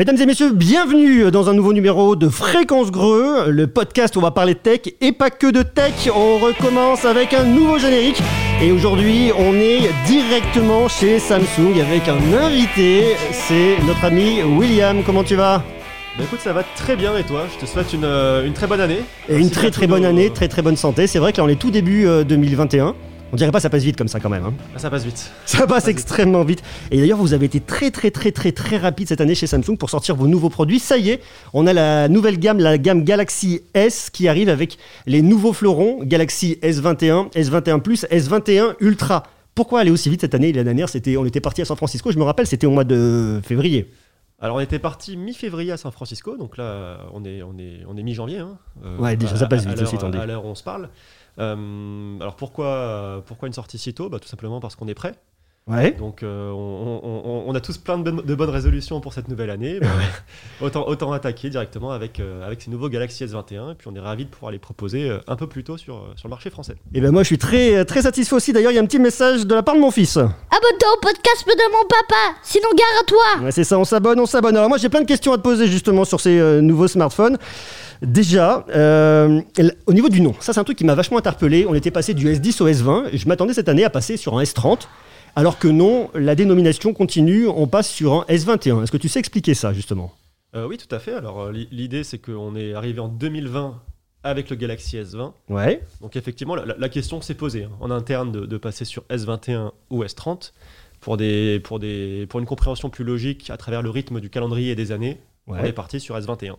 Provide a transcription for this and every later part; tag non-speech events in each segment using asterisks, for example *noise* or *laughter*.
Mesdames et messieurs, bienvenue dans un nouveau numéro de Fréquence Greux, le podcast où on va parler tech et pas que de tech. On recommence avec un nouveau générique et aujourd'hui on est directement chez Samsung avec un invité, c'est notre ami William. Comment tu vas? Bah écoute, ça va très bien et toi? Je te souhaite une, euh, une très bonne année. Et une très très bonne année, très très bonne santé. C'est vrai que là on est tout début euh, 2021. On dirait pas ça passe vite comme ça quand même. hein. Ah, ça passe vite. Ça passe extrêmement vite. Et d'ailleurs, vous avez été très très très très très rapide cette année chez Samsung pour sortir vos nouveaux produits. Ça y est, on a la nouvelle gamme, la gamme Galaxy S qui arrive avec les nouveaux fleurons Galaxy S21, S21 Plus, S21 Ultra. Pourquoi aller aussi vite cette année? L'année dernière, c'était, on était parti à San Francisco. Je me rappelle, c'était au mois de février. Alors on était parti mi-février à San Francisco, donc là on est, on est, on est mi-janvier. hein. Euh, Ouais, déjà, à- ça passe vite, étant dit. À l'heure où on se parle. Euh, alors pourquoi, pourquoi une sortie si tôt? Bah, Tout simplement parce qu'on est prêt. Ouais. Donc euh, on, on- on- on a tous plein de, bonnes- de bonnes résolutions pour cette nouvelle année. Bah, *laughs* autant, autant attaquer directement avec, euh, avec ces nouveaux Galaxy S21. Et puis on est ravis de pouvoir les proposer euh, un peu plus tôt sur, sur le marché français. Et ben moi, je suis très très satisfait aussi. D'ailleurs, il y a un petit message de la part de mon fils. Abonne-toi au podcast de mon papa, sinon gare à toi Ouais, c'est ça, on s'abonne, on s'abonne. Alors moi j'ai plein de questions à te poser justement sur ces euh, nouveaux smartphones. Déjà, euh, au niveau du nom, ça c'est un truc qui m'a vachement interpellé. On était passé du S10 au S20. Je m'attendais cette année à passer sur un S30. Alors que non, la dénomination continue, on passe sur un S21. Est-ce que tu sais expliquer ça justement? Euh, oui, tout à fait. Alors euh, l'i- l'idée c'est qu'on est arrivé en 2020 avec le Galaxy S20. Ouais. Donc effectivement, la, question s'est posée hein, en interne de, de passer sur S21 ou S30 pour, des, pour, des, pour une compréhension plus logique à travers le rythme du calendrier et des années. On est parti sur S21.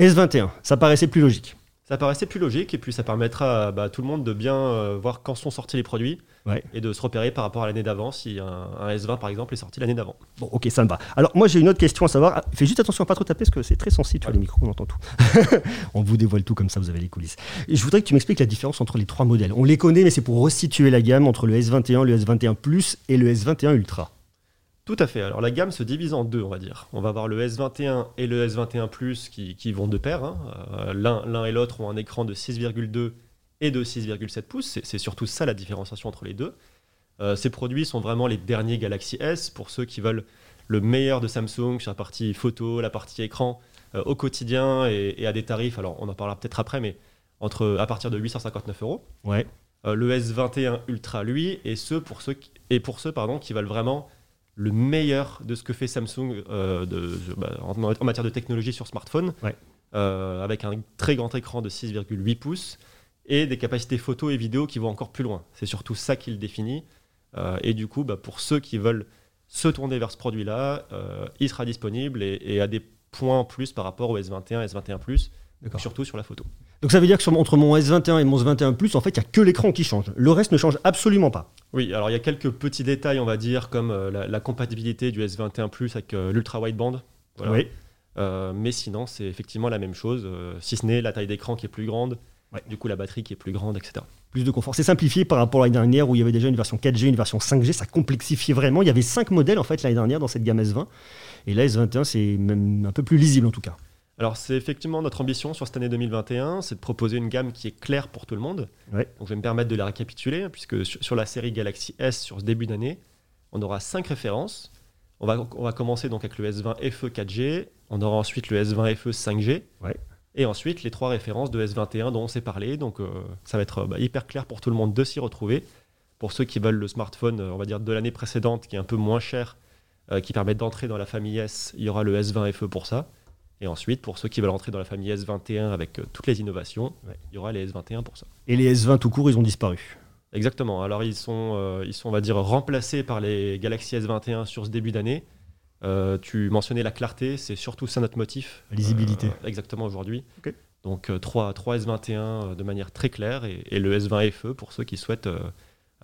S21, ça paraissait plus logique. Ça paraissait plus logique et puis ça permettra à bah, tout le monde de bien euh, voir quand sont sortis les produits Ouais. et de se repérer par rapport à l'année d'avant si un, un S20 par exemple est sorti l'année d'avant. Bon, ok, ça me va. Alors, moi, j'ai une autre question à savoir. Ah, Fais juste attention à pas trop taper parce que c'est très sensible sur les micros, on entend tout. *laughs* on vous dévoile tout comme ça, vous avez les coulisses. Et je voudrais que tu m'expliques la différence entre les trois modèles. On les connaît, mais c'est pour resituer la gamme entre le S21, le S21 Plus et le S21 Ultra. Tout à fait. Alors la gamme se divise en deux, on va dire. On va avoir le S21 et le S21 Plus qui, qui vont de pair. hein. Euh, L'un et l'autre ont un écran de 6,2 et de 6,7 pouces. C'est- surtout ça la différenciation entre les deux. Euh, ces produits sont vraiment les derniers Galaxy S pour ceux qui veulent le meilleur de Samsung sur la partie photo, la partie écran euh, au quotidien et, et à des tarifs. Alors on en parlera peut-être après, mais entre à partir de 859 euros. Ouais. Le S21 Ultra, lui, et ceux pour ceux qui, et pour ceux pardon, qui veulent vraiment le meilleur de ce que fait Samsung euh, de, bah, en, en matière de technologie sur smartphone, Ouais. euh, avec un très grand écran de 6,8 pouces et des capacités photo et vidéo qui vont encore plus loin. C'est surtout ça qui le définit. Euh, et du coup, bah, pour ceux qui veulent se tourner vers ce produit-là, il sera disponible et, et à des points en plus par rapport au S21 S21 Plus, surtout sur la photo. Donc, ça veut dire que sur- entre mon S21 et mon S21 Plus, en fait, il n'y a que l'écran qui change. Le reste ne change absolument pas. Oui, alors il y a quelques petits détails, on va dire, comme euh, la, la compatibilité du S21 Plus avec euh, l'ultra wideband. Voilà. Oui. Euh, mais sinon, c'est effectivement la même chose, si ce n'est la taille d'écran qui est plus grande, Ouais. du coup la batterie qui est plus grande, etc. Plus de confort. C'est simplifié par rapport à l'année dernière où il y avait déjà une version 4G, une version 5G. Ça complexifiait vraiment. Il y avait cinq modèles en fait l'année dernière dans cette gamme S20. Et là, S21, c'est même un peu plus lisible en tout cas. Alors c'est effectivement notre ambition sur cette année 2021, c'est de proposer une gamme qui est claire pour tout le monde. Ouais. Donc je vais me permettre de la récapituler, puisque sur, sur la série Galaxy S, sur ce début d'année, on aura cinq références. On va, on va commencer donc avec le S20 FE 4G, on aura ensuite le S20 FE 5G, Ouais. et ensuite les trois références de S21 dont on s'est parlé. Donc euh, ça va être euh, bah, hyper clair pour tout le monde de s'y retrouver. Pour ceux qui veulent le smartphone, euh, on va dire de l'année précédente, qui est un peu moins cher, euh, qui permet d'entrer dans la famille S, il y aura le S20 FE pour ça. Et ensuite, pour ceux qui veulent rentrer dans la famille S21 avec euh, toutes les innovations, Ouais. il y aura les S21 pour ça. Et les S20 tout court, ils ont disparu. Exactement. Alors ils sont, euh, ils sont, on va dire, remplacés par les Galaxy S21 sur ce début d'année. Euh, tu mentionnais la clarté, c'est surtout ça notre motif. La lisibilité. Euh, exactement aujourd'hui. Donc euh, 3, 3 S21 euh, de manière très claire et, et le S20 FE pour ceux qui souhaitent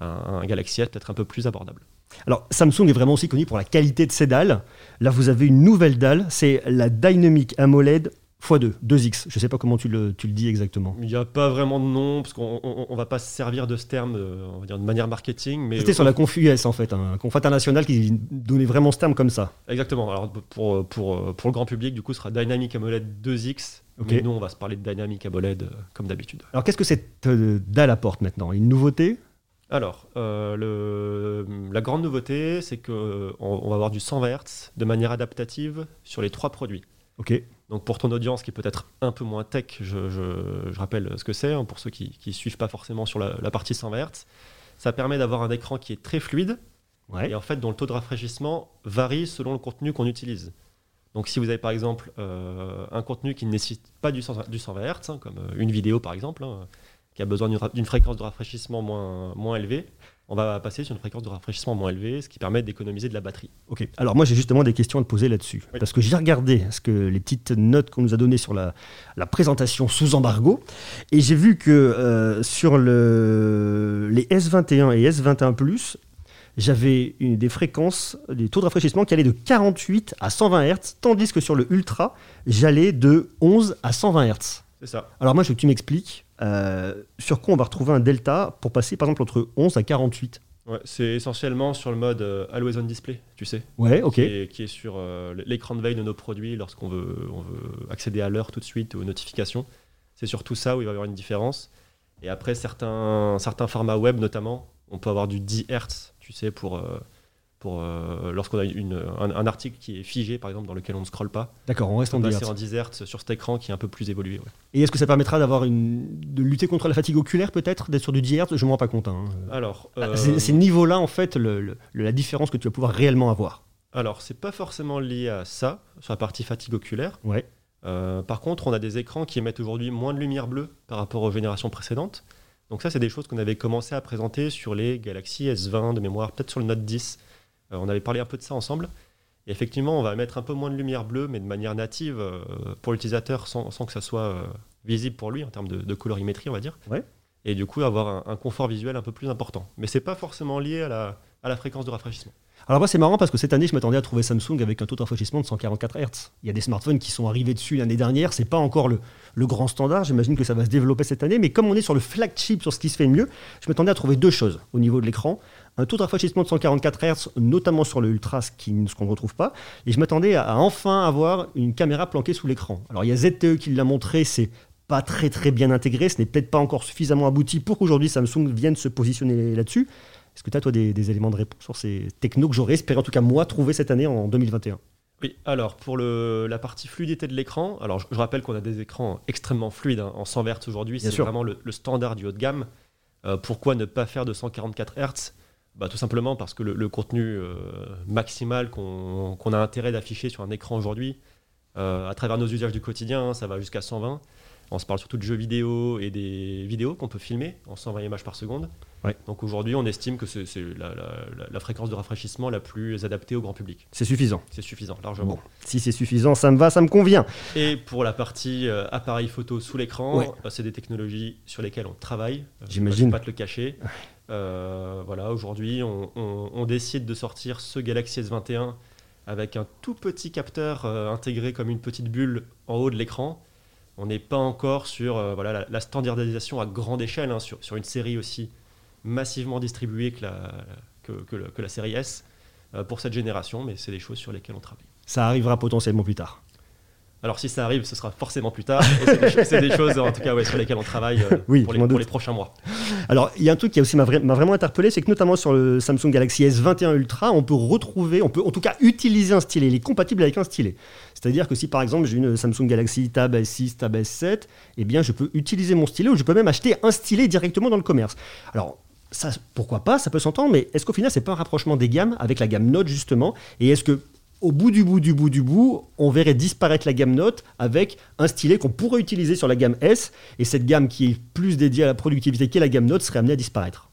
un, un Galaxy S peut-être un peu plus abordable. Alors, Samsung est vraiment aussi connu pour la qualité de ses dalles. Là, vous avez une nouvelle dalle, c'est la Dynamic AMOLED x2, 2X. Je ne sais pas comment tu le, tu le dis exactement. Il n'y a pas vraiment de nom parce qu'on on, on va pas se servir de ce terme, euh, on va dire de manière marketing, mais C'était sur la conf US en fait, un conf international qui donnait vraiment ce terme comme ça. Exactement. Alors pour, pour, pour le grand public, du coup, ce sera Dynamic AMOLED 2X. Ok. Mais nous, on va se parler de Dynamic AMOLED euh, comme d'habitude. Alors, qu'est-ce que cette euh, dalle apporte maintenant? Une nouveauté? Alors, euh, le- la grande nouveauté, c'est qu'on on va avoir du 120 Hz de manière adaptative sur les trois produits. Ok. Donc pour ton audience qui est peut-être un peu moins tech, je, je- je rappelle ce que c'est, hein, pour ceux qui ne suivent pas forcément sur la, la partie 120 Hz. Ça permet d'avoir un écran qui est très fluide Ouais. et en fait dont le taux de rafraîchissement varie selon le contenu qu'on utilise. Donc si vous avez par exemple euh, un contenu qui ne nécessite pas du 120 du 120 Hz, hein, comme euh, une vidéo par exemple, hein, qui a besoin d'une fréquence de rafraîchissement moins, moins élevée, on va passer sur une fréquence de rafraîchissement moins élevée, ce qui permet d'économiser de la batterie. Ok. Alors moi j'ai justement des questions à te poser là-dessus. Oui. Parce que j'ai regardé ce que les petites notes qu'on nous a données sur la, la présentation sous embargo. Et j'ai vu que euh, sur le, les S21 et S21 Plus, j'avais des fréquences, des taux de rafraîchissement qui allaient de 48 à 120 Hz, tandis que sur le Ultra, j'allais de 11 à 120 Hz. C'est ça. Alors moi je veux que tu m'expliques euh, sur quoi on va retrouver un delta pour passer par exemple entre 11 à 48. Ouais, c'est essentiellement sur le mode euh, Always On Display, tu sais. Ouais, ok. qui, est, qui est sur euh, l'écran de veille de nos produits lorsqu'on veut, on veut accéder à l'heure tout de suite, aux notifications. C'est sur tout ça où il va y avoir une différence. Et après, certains, certains formats web notamment, on peut avoir du 10 Hz, tu sais, pour, euh, pour euh, lorsqu'on a une, un, un article qui est figé, par exemple, dans lequel on ne scrolle pas. D'accord, on reste On en passer en 10 Hz sur cet écran qui est un peu plus évolué. ouais. Et est-ce que ça permettra d'avoir une de lutter contre la fatigue oculaire peut-être d'être sur du 10 Hz Je me rends pas compte. hein. Alors, Ah, euh, ces niveaux-là en fait le- le- la différence que tu vas pouvoir réellement avoir. alors c'est pas forcément lié à ça, sur la partie fatigue oculaire. Ouais. Euh, par contre, on a des écrans qui émettent aujourd'hui moins de lumière bleue par rapport aux générations précédentes. Donc ça, c'est des choses qu'on avait commencé à présenter sur les Galaxy S20 de mémoire, peut-être sur le Note 10. Euh, on avait parlé un peu de ça ensemble. Et effectivement, on va émettre un peu moins de lumière bleue, mais de manière native euh, pour l'utilisateur, sans, sans que ça soit euh, visible pour lui en termes de, de colorimétrie, on va dire. Ouais. Et du coup, avoir un, un confort visuel un peu plus important. Mais c'est pas forcément lié à la, à la fréquence de rafraîchissement. Alors moi c'est marrant parce que cette année je m'attendais à trouver Samsung avec un taux de rafraîchissement de 144 Hz. Il y a des smartphones qui sont arrivés dessus l'année dernière, c'est pas encore le, le grand standard, j'imagine que ça va se développer cette année, mais comme on est sur le flagship, sur ce qui se fait mieux, je m'attendais à trouver deux choses au niveau de l'écran. Un taux de rafraîchissement de 144 Hz, notamment sur le Ultra, ce qu'on ne retrouve pas, et je m'attendais à, à enfin avoir une caméra planquée sous l'écran. Alors il y a ZTE qui l'a montré, c'est pas très très bien intégré, ce n'est peut-être pas encore suffisamment abouti pour qu'aujourd'hui Samsung vienne se positionner là-dessus. Est-ce que tu as, toi, des, des éléments de réponse sur ces technos que j'aurais espéré, en tout cas moi, trouver cette année en 2021 Oui, alors pour le, la partie fluidité de l'écran, alors je, je rappelle qu'on a des écrans extrêmement fluides hein, en 100 Hz aujourd'hui, c'est vraiment le, le standard du haut de gamme. Euh, pourquoi ne pas faire de 144 Hz? Bah, Tout simplement parce que le, le contenu euh, maximal qu'on a intérêt d'afficher sur un écran aujourd'hui, euh, à travers nos usages du quotidien, hein, ça va jusqu'à 120. On se parle surtout de jeux vidéo et des vidéos qu'on peut filmer en 120 images par seconde. Ouais. Donc aujourd'hui, on estime que c'est la, la- la- la fréquence de rafraîchissement la plus adaptée au grand public. C'est suffisant. C'est suffisant, largement. Bon, si c'est suffisant, ça me va, ça me convient. Et pour la partie euh, appareil photo sous l'écran, Ouais. c'est des technologies sur lesquelles on travaille. J'imagine. Je ne vais pas te le cacher. *laughs* Euh, voilà, aujourd'hui, on, décide de sortir ce Galaxy S21 avec un tout petit capteur euh, intégré comme une petite bulle en haut de l'écran. On n'est pas encore sur euh, voilà, la, standardisation à grande échelle, hein, sur, sur une série aussi massivement distribuée que la, que, que la série S pour cette génération, mais c'est des choses sur lesquelles on travaille. Ça arrivera potentiellement plus tard. Alors si ça arrive, ce sera forcément plus tard. C'est des, des choses en tout cas ouais, sur lesquelles on travaille euh, Oui, pour, les, pour les prochains mois. Alors, il y a un truc qui a aussi m'a vra- m'a vraiment interpellé, c'est que notamment sur le Samsung Galaxy S21 Ultra, on peut retrouver, on peut en tout cas utiliser un stylet. Il est compatible avec un stylet. C'est-à-dire que si par exemple j'ai une Samsung Galaxy Tab S6, Tab S7, eh bien je peux utiliser mon stylet ou je peux même acheter un stylet directement dans le commerce. Alors, ça, pourquoi pas, ça peut s'entendre, mais est-ce qu'au final c'est pas un rapprochement des gammes avec la gamme Note justement? Et est-ce que au bout du bout du bout du bout, on verrait disparaître la gamme Note avec un stylet qu'on pourrait utiliser sur la gamme S, et cette gamme qui est plus dédiée à la productivité qu'est la gamme Note serait amenée à disparaître.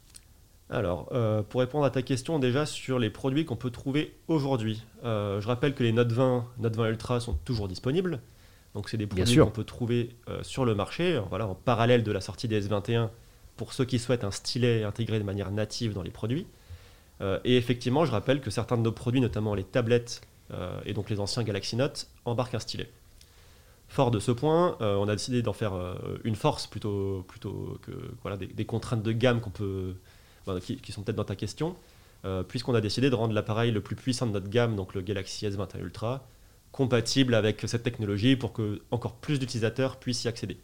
Alors, euh, pour répondre à ta question déjà sur les produits qu'on peut trouver aujourd'hui, euh, je rappelle que les Note 20, Note 20 Ultra sont toujours disponibles. Donc, c'est des produits qu'on peut trouver euh, sur le marché, voilà, en parallèle de la sortie des S21 pour ceux qui souhaitent un stylet intégré de manière native dans les produits. Et effectivement, je rappelle que certains de nos produits, notamment les tablettes euh, et donc les anciens Galaxy Note, embarquent un stylet. Fort de ce point, euh, on a décidé d'en faire euh, une force plutôt, que voilà, des, contraintes de gamme peut, qui, sont peut-être dans ta question, puisqu'on a décidé de rendre l'appareil le plus puissant de notre gamme, donc le Galaxy S21 Ultra, compatible avec cette technologie pour que encore plus d'utilisateurs puissent y accéder.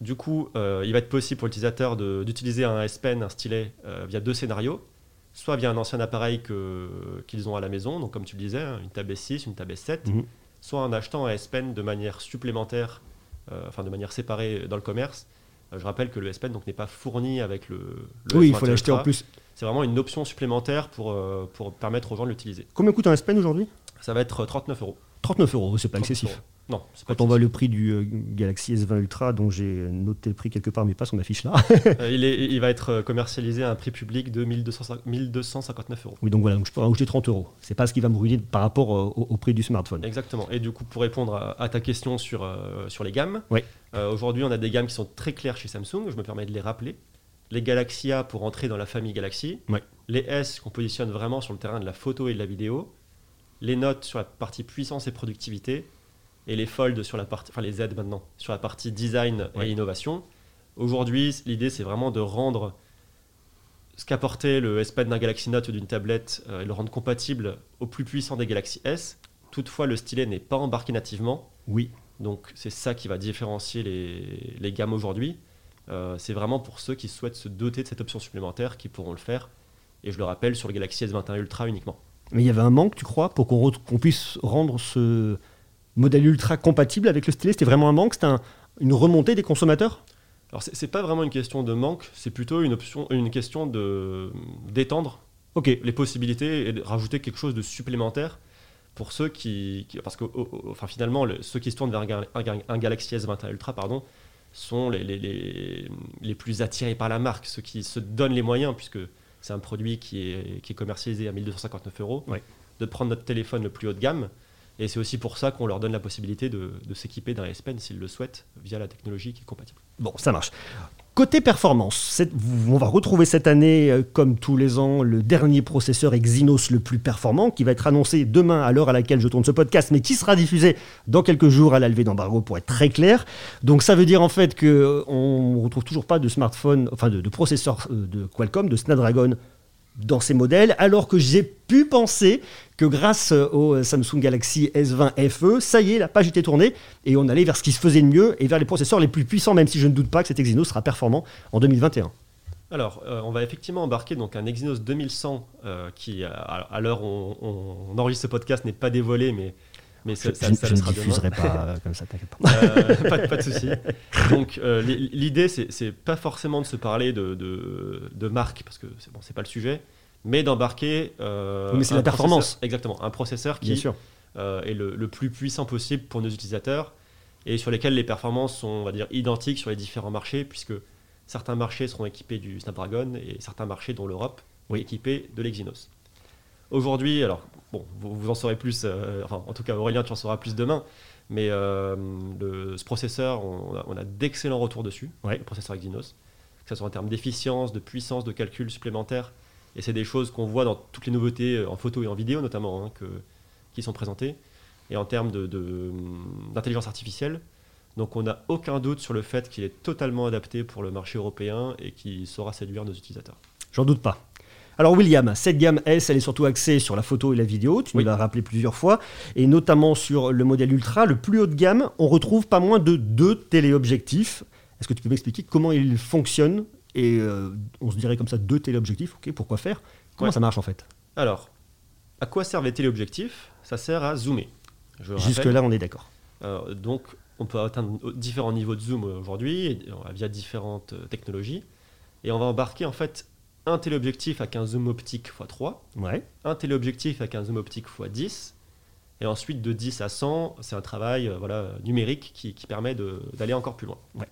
Du coup, il va être possible pour l'utilisateur d'utiliser un S Pen, un stylet, via deux scénarios. Soit via un ancien appareil que- qu'ils ont à la maison, donc comme tu le disais, hein, une Tab S6, une Tab S7, Mhm. soit en achetant un S Pen de manière supplémentaire, euh, enfin de manière séparée dans le commerce. Euh, je rappelle que le S Pen donc, n'est pas fourni avec le. le Oui, il S21 faut l'acheter en plus. C'est vraiment une option supplémentaire pour, euh, pour permettre aux gens de l'utiliser. Combien coûte un S Pen aujourd'hui? Ça va être 39 euros. 39 euros, c'est pas 39 excessif. euros. Non, Quand on voit le prix du euh, Galaxy S20 Ultra, dont j'ai noté le prix quelque part, mais pas sur ma fiche là. Euh, *laughs* il, est, il va être commercialisé à un prix public de 1200 1259 euros. oui, donc voilà, donc je peux rajouter 30 euros. C'est pas ce qui va me ruiner par rapport euh, au, au prix du smartphone. Exactement. Et du coup, pour répondre à, à ta question sur, euh, sur les gammes, Oui. euh, aujourd'hui, on a des gammes qui sont très claires chez Samsung. Je me permets de les rappeler. Les Galaxy A pour entrer dans la famille Galaxy. Oui. Les S qu'on positionne vraiment sur le terrain de la photo et de la vidéo. Les Notes sur la partie puissance et productivité. Et les Fold sur la partie, enfin les Z maintenant, sur la partie design et innovation. Aujourd'hui, l'idée, c'est vraiment de rendre ce qu'apportait le S Pen d'un Galaxy Note ou d'une tablette euh, et le rendre compatible au plus puissant des Galaxy S. Toutefois, le stylet n'est pas embarqué nativement. Oui, Donc, c'est ça qui va différencier les, les gammes aujourd'hui. Euh, c'est vraiment pour ceux qui souhaitent se doter de cette option supplémentaire qui pourront le faire. Et je le rappelle, sur le Galaxy S21 Ultra uniquement. mais il y avait un manque, tu crois, pour qu'on puisse rendre ce modèle Ultra compatible avec le stylet C'était vraiment un manque C'était un- une remontée des consommateurs? Alors, c'est c'est pas vraiment une question de manque, c'est plutôt une, option, une question de- d'étendre Ok, les possibilités et de rajouter quelque chose de supplémentaire pour ceux qui, qui- parce que enfin finalement le- ceux qui se tournent vers un, un ga- un Galaxy S21 Ultra pardon sont les, les, les, les plus attirés par la marque ceux qui se donnent les moyens puisque c'est un produit qui est, qui est commercialisé à 1259 euros Ouais. de prendre notre téléphone le plus haut de gamme et c'est aussi pour ça qu'on leur donne la possibilité de, s'équiper d'un S Pen s'ils le souhaitent via la technologie qui est compatible bon, ça marche. Côté performance, on va retrouver cette année, euh, comme tous les ans, le dernier processeur Exynos le plus performant, qui va être annoncé demain à l'heure à laquelle je tourne ce podcast, mais qui sera diffusé dans quelques jours à la levée d'embargo, pour être très clair. Donc ça veut dire en fait qu'on ne retrouve toujours pas de smartphone, enfin de, de processeur euh, de Qualcomm, de Snapdragon dans ces modèles, alors que j'ai pu penser que grâce au Samsung Galaxy S20 FE, ça y est, la page était tournée et on allait vers ce qui se faisait de mieux et vers les processeurs les plus puissants, même si je ne doute pas que cet Exynos sera performant en 2021. Alors, euh, on va effectivement embarquer donc un Exynos 2100 euh, qui, à, à l'heure où on, on enregistre ce podcast, n'est pas dévoilé, mais, mais ça, Je, ça- je- ça je le ne sera demain. diffuserai pas euh, comme ça, t'inquiète pas. Euh, pas, de- pas de souci. *laughs* Donc, euh, l'i- l'idée, c'est pas forcément de se parler de, de, de marque, parce que c'est bon, pas le sujet, mais d'embarquer. euh, mais c'est la performance. Exactement, un processeur qui sûr. est le, le plus puissant possible pour nos utilisateurs et sur lesquels les performances sont, on va dire, identiques sur les différents marchés, puisque certains marchés seront équipés du Snapdragon et certains marchés, dont l'Europe, Oui. équipés de l'Exynos. Aujourd'hui, alors, bon, vous, vous en saurez plus, euh, enfin, en tout cas, Aurélien, tu en sauras plus demain, mais euh, le- ce processeur, on a, on a d'excellents retours dessus, Ouais. le processeur Exynos, que ce soit en termes d'efficience, de puissance, de calcul supplémentaire. Et c'est des choses qu'on voit dans toutes les nouveautés euh, en photo et en vidéo notamment hein, que, qui sont présentées. Et en termes de- de- d'intelligence artificielle, donc on n'a aucun doute sur le fait qu'il est totalement adapté pour le marché européen et qu'il saura séduire nos utilisateurs. J'en doute pas. Alors William, cette gamme S, elle est surtout axée sur la photo et la vidéo, tu Oui. nous l'as rappelé plusieurs fois, et notamment sur le modèle Ultra, le plus haut de gamme, on retrouve pas moins de deux téléobjectifs. Est-ce que tu peux m'expliquer comment ils fonctionnent Et euh, on se dirait comme ça, deux téléobjectifs, ok, pourquoi faire? Comment Ouais. ça marche en fait? Alors, à quoi servent les téléobjectifs? Ça sert à zoomer. Jusque-là, on est d'accord. Euh, donc, on peut atteindre différents niveaux de zoom aujourd'hui euh, via différentes euh, technologies. Et on va embarquer en fait un téléobjectif avec un zoom optique x3, Ouais. un téléobjectif avec un zoom optique x10, et ensuite de 10 à 100, c'est un travail euh, voilà, numérique qui, qui permet d'aller encore plus loin. Ouais.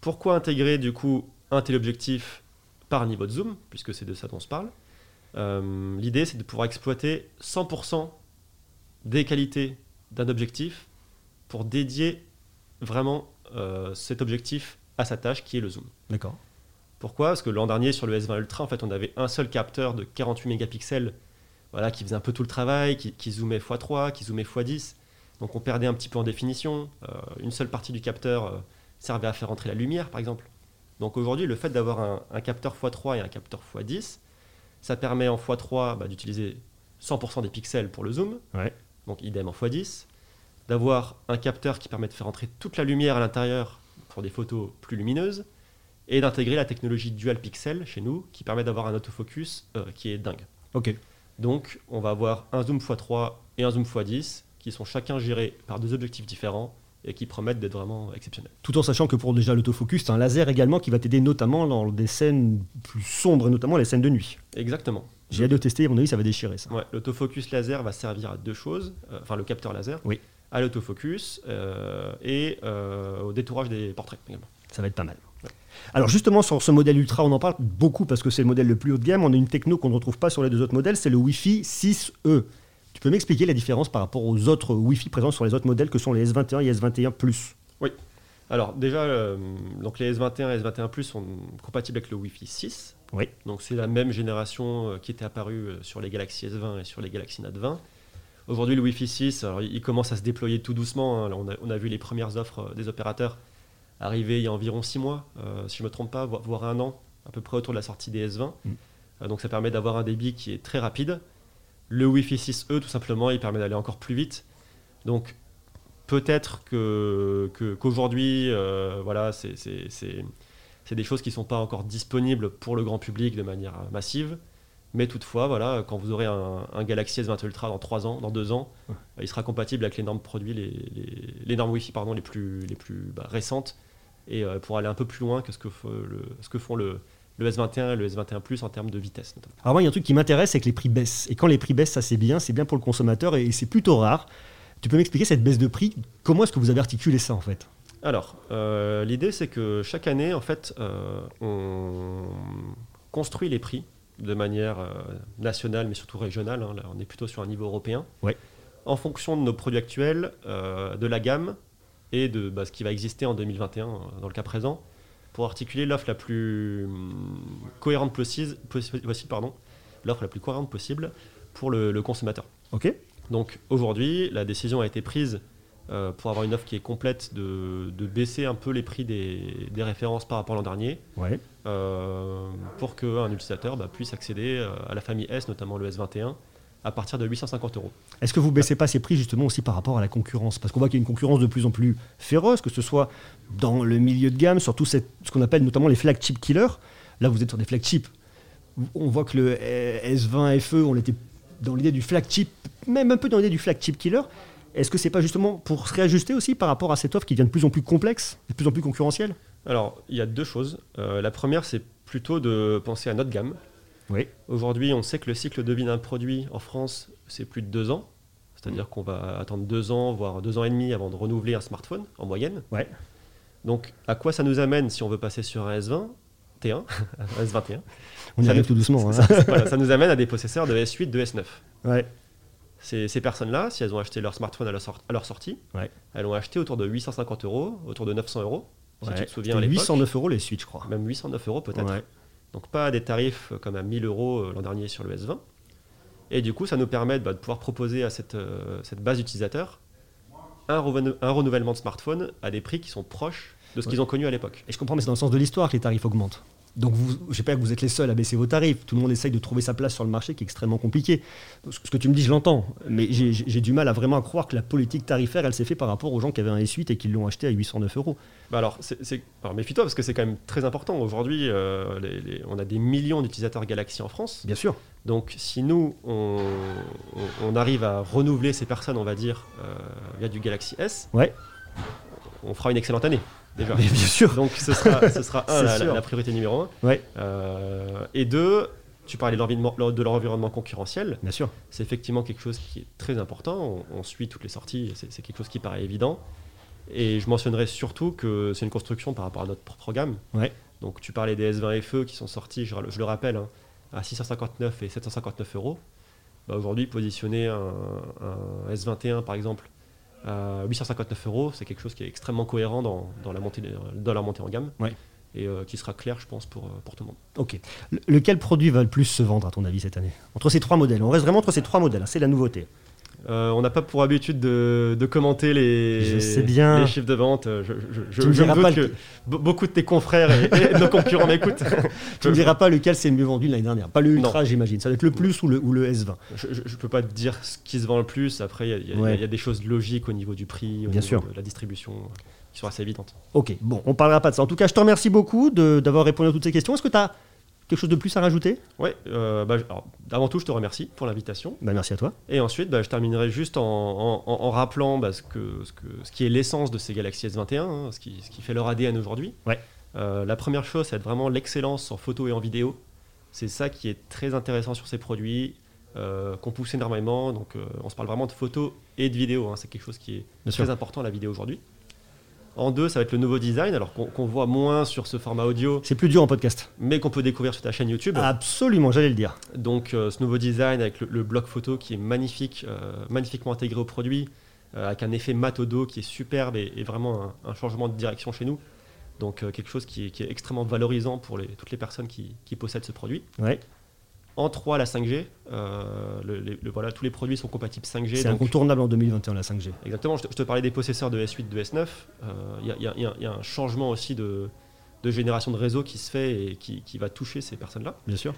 Pourquoi intégrer du coup un téléobjectif par niveau de zoom, puisque c'est de ça dont on se parle? Euh, L'idée c'est de pouvoir exploiter 100% des qualités d'un objectif pour dédier vraiment euh, cet objectif à sa tâche qui est le zoom. D'accord. Pourquoi? Parce que l'an dernier sur le S20 Ultra, en fait, on avait un seul capteur de 48 mégapixels, voilà, qui faisait un peu tout le travail, qui, qui zoomait x3, qui zoomait x10. Donc on perdait un petit peu en définition. Euh, une seule partie du capteur euh, servait à faire entrer la lumière, par exemple. Donc aujourd'hui, le fait d'avoir un, un capteur x3 et un capteur x10, ça permet en x3 bah, d'utiliser 100% des pixels pour le zoom. Ouais. Donc idem en x10. d'avoir un capteur qui permet de faire entrer toute la lumière à l'intérieur pour des photos plus lumineuses, et d'intégrer la technologie dual pixel chez nous, qui permet d'avoir un autofocus euh, qui est dingue. Ok. Donc, on va avoir un zoom x3 et un zoom x10 qui sont chacun gérés par deux objectifs différents et qui promettent d'être vraiment exceptionnels. Tout en sachant que pour déjà l'autofocus, tu as un laser également qui va t'aider notamment dans des scènes plus sombres, notamment les scènes de nuit. Exactement. J'ai hâte de tester, à mon avis, ça va déchirer ça. Ouais, l'autofocus laser va servir à deux choses, euh, enfin le capteur laser, Oui. à l'autofocus euh, et euh, au détourage des portraits également. Ça va être pas mal. Alors justement sur ce modèle Ultra, on en parle beaucoup parce que c'est le modèle le plus haut de gamme. On a une techno qu'on ne retrouve pas sur les deux autres modèles, c'est le Wi-Fi 6E. Tu peux m'expliquer la différence par rapport aux autres Wi-Fi présents sur les autres modèles que sont les S21 et S21 Plus? Alors déjà, euh, donc les S21 et S21 Plus sont compatibles avec le Wi-Fi 6. Oui. Donc c'est la même génération euh, qui était apparue euh, sur les Galaxy S20 et sur les Galaxy Note 20. Aujourd'hui, le Wi-Fi 6, alors, il commence à se déployer tout doucement. hein. Là, on, a, on a vu les premières offres des opérateurs arriver il y a environ 6 mois, euh, si je ne me trompe pas, vo- voire un an, à peu près autour de la sortie des S20. Mm. Euh, donc ça permet d'avoir un débit qui est très rapide. Le Wi-Fi 6E, tout simplement, il permet d'aller encore plus vite. Donc peut-être que, que- qu'aujourd'hui, euh, voilà, c'est, c'est- c'est- c'est des choses qui ne sont pas encore disponibles pour le grand public de manière massive. Mais toutefois, voilà, quand vous aurez un, un Galaxy S20 Ultra dans 3 ans, dans 2 ans, Ouais. il sera compatible avec les normes produits, les, les, les normes Wi-Fi pardon, les plus, les plus bah, récentes, et euh, pour aller un peu plus loin que ce que, f- le, ce que font le, le S21 et le S21 Plus en termes de vitesse. notamment. Alors moi, il y a un truc qui m'intéresse, c'est que les prix baissent. Et quand les prix baissent, ça c'est bien, c'est bien pour le consommateur et c'est plutôt rare. Tu peux m'expliquer cette baisse de prix? Comment est-ce que vous avez articulé ça en fait? Alors, euh, l'idée c'est que chaque année, en fait, euh, on construit les prix de manière euh, nationale, mais surtout régionale. hein. Là, on est plutôt sur un niveau européen. Ouais. En fonction de nos produits actuels, de la gamme et de bah, ce qui va exister en 2021, euh, dans le cas présent, pour articuler l'offre la plus hum, cohérente possible, possi- possible pardon, l'offre la plus cohérente possible pour le- le consommateur. Ok Donc aujourd'hui, la décision a été prise euh, pour avoir une offre qui est complète de, de baisser un peu les prix des, des références par rapport à l'an dernier Ouais. euh, pour qu'un utilisateur bah, puisse accéder euh, à la famille S, notamment le S21, à partir de 850 euros. Est-ce que vous baissez pas ces prix justement aussi par rapport à la concurrence? Parce qu'on voit qu'il y a une concurrence de plus en plus féroce, que ce soit dans le milieu de gamme, surtout cette- ce qu'on appelle notamment les flagship killers. Là, vous êtes sur des flagships. On voit que le euh, S20 FE, on était dans l'idée du flagship, même un peu dans l'idée du flagship killer. Est-ce que c'est pas justement pour se réajuster aussi par rapport à cette offre qui devient de plus en plus complexe, de plus en plus concurrentielle? Alors, il y a deux choses. Euh, la première, c'est plutôt de penser à notre gamme. Oui. Aujourd'hui, on sait que le cycle de vie d'un produit en France, c'est plus de deux ans. C'est-à-dire qu'on va attendre deux ans, voire deux ans et demi avant de renouveler un smartphone en moyenne. Ouais. Donc, à quoi ça nous amène si on veut passer sur un S20 T1, un *laughs* S21 On y arrive nous- tout doucement. *laughs* hein. ça, voilà, ça nous amène à des possesseurs de S8, de S9. Ouais. Ces, ces personnes-là, si elles ont acheté leur smartphone à leur, sort- à leur sortie, Ouais. elles ont acheté autour de 850 euros, autour de 900 euros, si Ouais. tu te souviens à C'était l'époque. 809 euros les Switch, je crois. Même 809 euros peut-être. Donc pas des tarifs comme à 1000 euros euh, l'an dernier sur le S20. Et du coup, ça nous permet bah, de pouvoir proposer à cette, euh, cette base d'utilisateurs un renouvellement de smartphone à des prix qui sont proches de ce qu'ils ont connu à l'époque. Et je comprends, mais c'est dans le sens de l'histoire que les tarifs augmentent. Donc, vous, je sais pas que vous êtes les seuls à baisser vos tarifs. Tout le monde essaye de trouver sa place sur le marché, qui est extrêmement compliqué. Ce que tu me dis, je l'entends, mais j'ai- du mal à vraiment croire que la politique tarifaire, elle s'est faite par rapport aux gens qui avaient un S8 et qui l'ont acheté à 809 euros. Bah alors, alors méfie-toi parce que c'est quand même très important. Aujourd'hui, euh, on a des millions d'utilisateurs Galaxy en France. Bien sûr. Donc si nous, on, on- on arrive à renouveler ces personnes, on va dire, euh, via du Galaxy S, Ouais. on fera une excellente année déjà. Mais bien sûr. Donc ce sera, ce sera *laughs* un, la, priorité numéro un. Ouais. Euh, et deux, tu parlais de l'environnement, de l'environnement concurrentiel. Bien sûr. C'est effectivement quelque chose qui est très important. On, on suit toutes les sorties, c'est c'est quelque chose qui paraît évident. Et je mentionnerai surtout que c'est une construction par rapport à notre. Ouais. Donc tu parlais des S20 FE qui sont sortis, je, je le rappelle, hein, à 659 et 759 euros. Bah, Aujourd'hui, positionner un, un S21 par exemple à 859 euros, c'est quelque chose qui est extrêmement cohérent dans, dans la, montée, dans la montée en gamme. Ouais. Et euh, qui sera clair, je pense, pour, euh, pour tout le monde. Ok. Le- lequel produit va le plus se vendre, à ton avis, cette année? Entre ces trois modèles. On reste vraiment entre ces trois modèles. hein, C'est la nouveauté. Euh, on n'a pas pour habitude de, de commenter les, Je sais bien. les chiffres de vente. Je, je, je, me je diras doute que le- beaucoup de tes confrères et, et de nos concurrents m'écoutent. *laughs* Tu ne diras pas lequel c'est le mieux vendu l'année dernière. Pas le Ultra, j'imagine. Ça doit être le Plus ou le, ou le S20. Je, je, je peux pas te dire ce qui se vend le plus. Après, il y a- il y, a- Ouais. il y a des choses logiques au niveau du prix, au Bien niveau sûr. de la distribution, euh, qui sont assez évidentes. Ok, bon, on parlera pas de ça. En tout cas, je te remercie beaucoup d'avoir répondu à toutes ces questions. Est-ce que tu as quelque chose de plus à rajouter Ouais, euh, bah, avant tout, je te remercie pour l'invitation. bah, Merci à toi. Et ensuite, bah, je terminerai juste en, en- en- en rappelant bah, ce, que, ce, que- ce qui est l'essence de ces Galaxy S21, hein, ce, qui, ce qui fait leur ADN aujourd'hui. Ouais. Euh, la première chose, c'est vraiment l'excellence en photo et en vidéo. C'est ça qui est très intéressant sur ces produits, euh, qu'on pousse énormément. Donc, euh, on se parle vraiment de photo et de vidéo. hein. C'est quelque chose qui est Bien très sûr. important, la vidéo aujourd'hui. En deux, ça va être le nouveau design, alors qu'on voit moins sur ce format audio, C'est plus dur en podcast. mais qu'on peut découvrir sur ta chaîne YouTube. Absolument, j'allais le dire. Donc euh, ce nouveau design avec le, le bloc photo qui est magnifique, euh, magnifiquement intégré au produit, euh, avec un effet mat au dos qui est superbe et, et vraiment un, un changement de direction chez nous. Donc quelque chose qui est, qui est extrêmement valorisant pour les- toutes les personnes qui, qui possèdent ce produit. Ouais. En 3, la 5G. euh, le- les- le- voilà, tous les produits sont compatibles 5G. C'est incontournable en 2021, la 5G. Exactement, je te, je te parlais des possesseurs de S8, de S9. Euh, Il y, a- il y a- y y un changement aussi de, de génération de réseau qui se fait et qui, qui va toucher ces personnes-là. Bien sûr.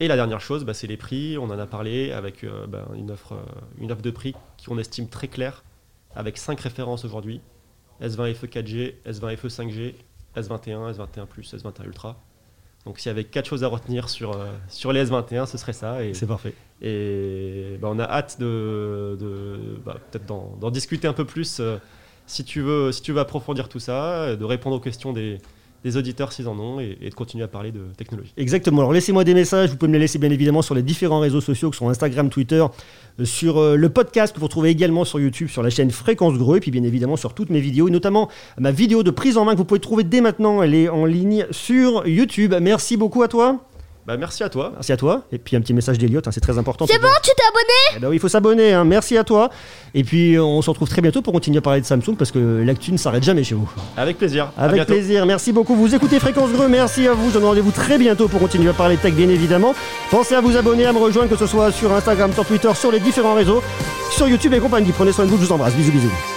Et la dernière chose, bah, c'est les prix. On en a parlé avec euh, bah, une, offre, euh, une offre de prix qu'on estime très claire, avec 5 références aujourd'hui. S20 FE 4G, S20 FE 5G, S21, S21+, S21 Ultra. Donc s'il y avait 4 choses à retenir sur, euh, sur les S21, ce serait ça. Et, C'est parfait. et bah, on a hâte de, de bah, peut-être d'en d'en discuter un peu plus euh, si, tu veux, si tu veux approfondir tout ça, de répondre aux questions des, des auditeurs s'ils en ont et, de continuer à parler de technologie. Exactement. Alors laissez-moi des messages. Vous pouvez me les laisser bien évidemment sur les différents réseaux sociaux que sont Instagram, Twitter, euh, sur euh, le podcast que vous retrouvez également sur YouTube, sur la chaîne Fréquence Greux, et puis bien évidemment sur toutes mes vidéos, notamment ma vidéo de prise en main que vous pouvez trouver dès maintenant. Elle est en ligne sur YouTube. Merci beaucoup à toi. Bah, merci à toi. Merci à toi. Et puis un petit message d'Eliott, hein, c'est très important. C'est bon, tu t'es abonné Eh ben oui, il faut s'abonner. hein. Merci à toi. Et puis euh, on se retrouve très bientôt pour continuer à parler de Samsung parce que l'actu ne s'arrête jamais chez vous. Avec plaisir. À Avec bientôt. plaisir, merci beaucoup. Vous écoutez Fréquence Greux, merci à vous. Je donne rendez-vous très bientôt pour continuer à parler tech, bien évidemment. Pensez à vous abonner, à me rejoindre, que ce soit sur Instagram, sur Twitter, sur les différents réseaux, sur YouTube et compagnie. Prenez soin de vous, je vous embrasse. Bisous, bisous.